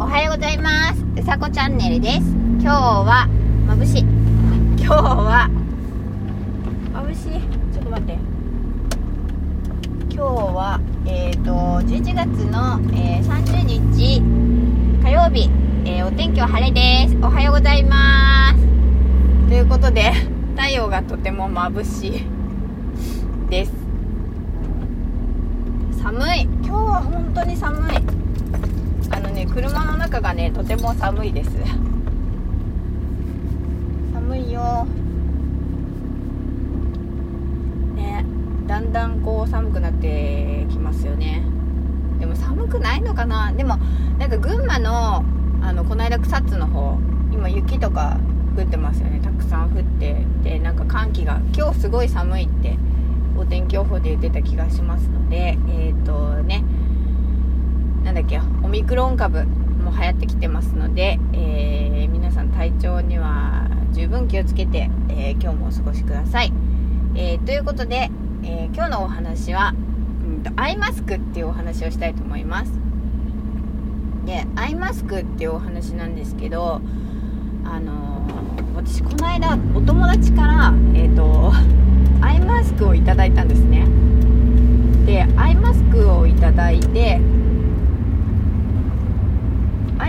おはようございます。うさこチャンネルです。今日は眩しい。今日は眩しい。ちょっと待って。今日はえっ、ー、と11月の、えー、30日火曜日、えー、お天気は晴れです。おはようございます。ということで太陽がとても眩しい。です。寒い。今日は本当に寒い。ね車の中がねとても寒いです。寒いよ。ねだんだんこう寒くなってきますよね。でも寒くないのかな？でもなんか群馬のあのこの間草津の方今雪とか降ってますよね。たくさん降って。でなんか寒気が今日すごい寒いってお天気予報で言ってた気がしますのでえっ、ー、とねなんだっけオミクロン株も流行ってきてますので、えー、皆さん体調には十分気をつけて、えー、今日もお過ごしください、えー、ということで、え今日のお話は、うんと、アイマスクっていうお話をしたいと思います。でアイマスクっていうお話なんですけどあの私この間お友達からえっ、とアイマスクをいただいたんですね。でアイマスクをいただいて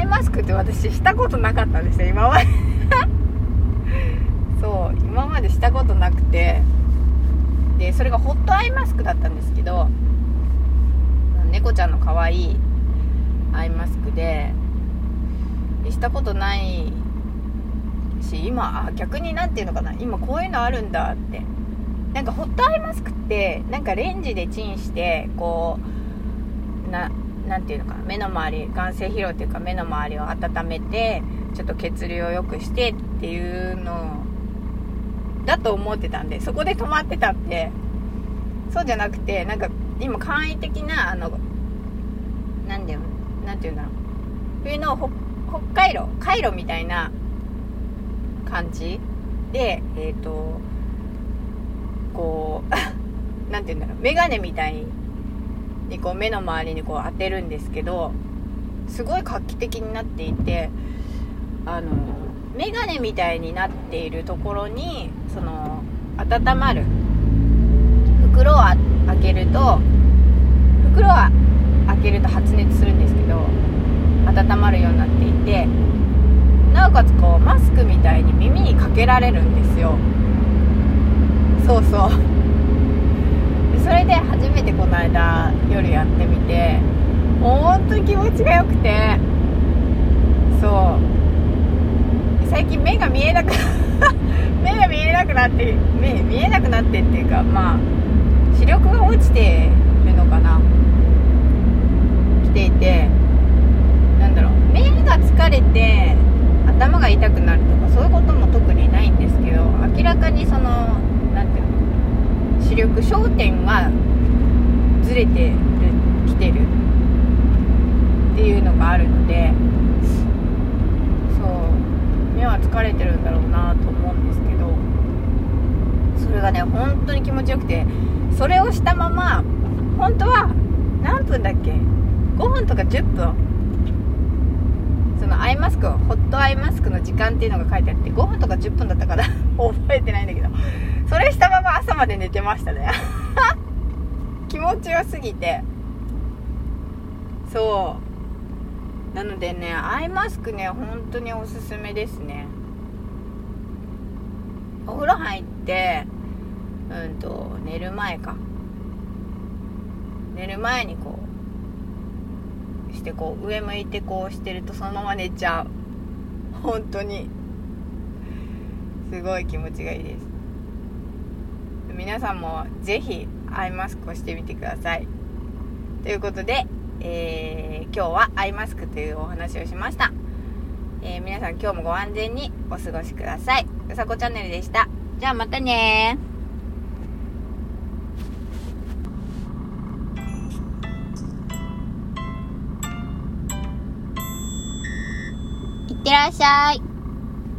マスクって私したことなかったんですよ今まで。そう今までしたことなくて。でそれがホットアイマスクだったんですけど猫ちゃんの可愛いアイマスクでしたことないし今あ逆に何て言うのかな今こういうのあるんだって。なんかホットアイマスクってなんかレンジでチンしてこうな何ていうのか目の周り眼性疲労っていうか目の周りを温めてちょっと血流を良くしてっていうのだと思ってたんでそこで止まってたってそうじゃなくてなんか今簡易的なあの何て言うんだろう冬の北海道カイロみたいな感じでえっ、ー、とこう 何て言うんだろう眼鏡みたいにこう目の周りにこう当てるんですけどすごい画期的になっていてあの眼鏡みたいになっているところにその温まる袋を開けると袋は開けると発熱するんですけど温まるようになっていてなおかつこうマスクみたいに耳にかけられるんですよ。そうそう。で初めてこの間夜やってみて本当に気持ちが良くてそう。最近目が見えなく 目が見えなくなって目見えなくなってっていうかまあ視力が落ちてるのかな来ていてなんだろう目が疲れて頭が痛くなるとかそういうことも特にないんですけど明らかにその何ていうの視力焦点がずれてるきてるっていうのがあるのでそう目は疲れてるんだろうなと思うんですけどそれがね本当に気持ちよくてそれをしたまま本当は何分だっけ？5分とか10分。そのアイマスクホットアイマスクの時間っていうのが書いてあって5分とか10分だったから 覚えてないんだけど。それしたまま朝まで寝てましたね。気持ちよすぎて。そう。なのでねアイマスクね本当におすすめですね。お風呂入ってうんと寝る前か。寝る前にこうしてこう上向いてこうしてるとそのまま寝ちゃう。本当に。すごい気持ちがいいです。皆さんもぜひアイマスクをしてみてください。ということで、えー、今日はアイマスクというお話をしました、えー、皆さん今日もご安全にお過ごしください。うさこチャンネルでした。じゃあまたね。いってらっしゃい。